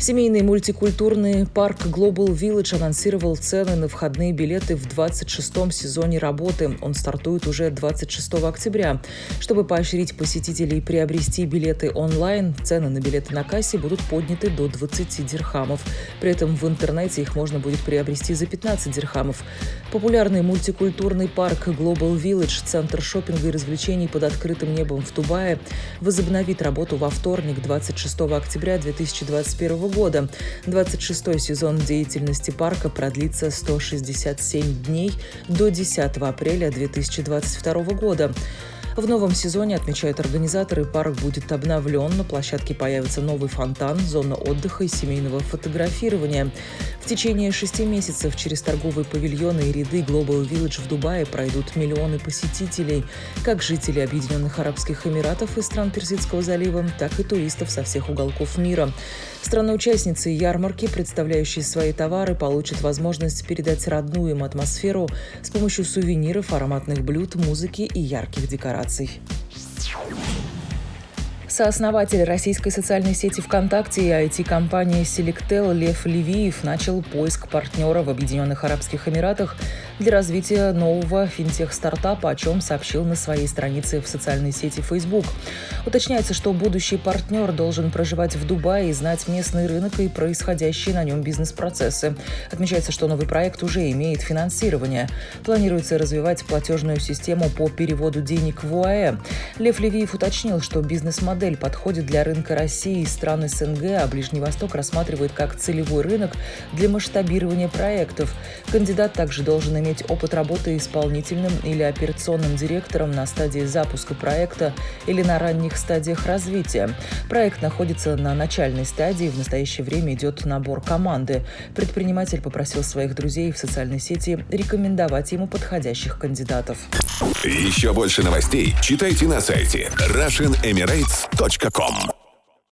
Семейный мультикультурный парк Global Village анонсировал цены на входные билеты в 26-м сезоне работы. Он стартует уже 26 октября. Чтобы поощрить посетителей приобрести билеты онлайн, цены на билеты на кассе будут подняты до 20 дирхамов. При этом в интернете их можно будет приобрести за 15 дирхамов. Популярный мультикультурный парк Global Village, центр шопинга и развлечений под открытым небом в Дубае, возобновит работу во вторник, 26 октября 2021 года. 26-й сезон деятельности парка продлится 167 дней до 10 апреля 2022 года. В новом сезоне, отмечают организаторы, парк будет обновлен. На площадке появится новый фонтан, зона отдыха и семейного фотографирования. В течение шести месяцев через торговые павильоны и ряды Global Village в Дубае пройдут миллионы посетителей, как жителей Объединенных Арабских Эмиратов и стран Персидского залива, так и туристов со всех уголков мира. Страны-участницы ярмарки, представляющие свои товары, получат возможность передать родную им атмосферу с помощью сувениров, ароматных блюд, музыки и ярких декораций. Leipzig. Сооснователь российской социальной сети ВКонтакте и IT-компании Selectel Лев Левиев начал поиск партнера в Объединенных Арабских Эмиратах для развития нового финтех-стартапа, о чем сообщил на своей странице в социальной сети Facebook. Уточняется, что будущий партнер должен проживать в Дубае и знать местный рынок и происходящие на нем бизнес-процессы. Отмечается, что новый проект уже имеет финансирование. Планируется развивать платежную систему по переводу денег в УАЭ. Лев Левиев уточнил, что бизнес-модель подходит для рынка России и стран СНГ, а Ближний Восток рассматривает как целевой рынок для масштабирования проектов. Кандидат также должен иметь опыт работы исполнительным или операционным директором на стадии запуска проекта или на ранних стадиях развития. Проект находится на начальной стадии, в настоящее время идет набор команды. Предприниматель попросил своих друзей в социальной сети рекомендовать ему подходящих кандидатов. Еще больше новостей читайте на сайте RussianEmirates.com podster.com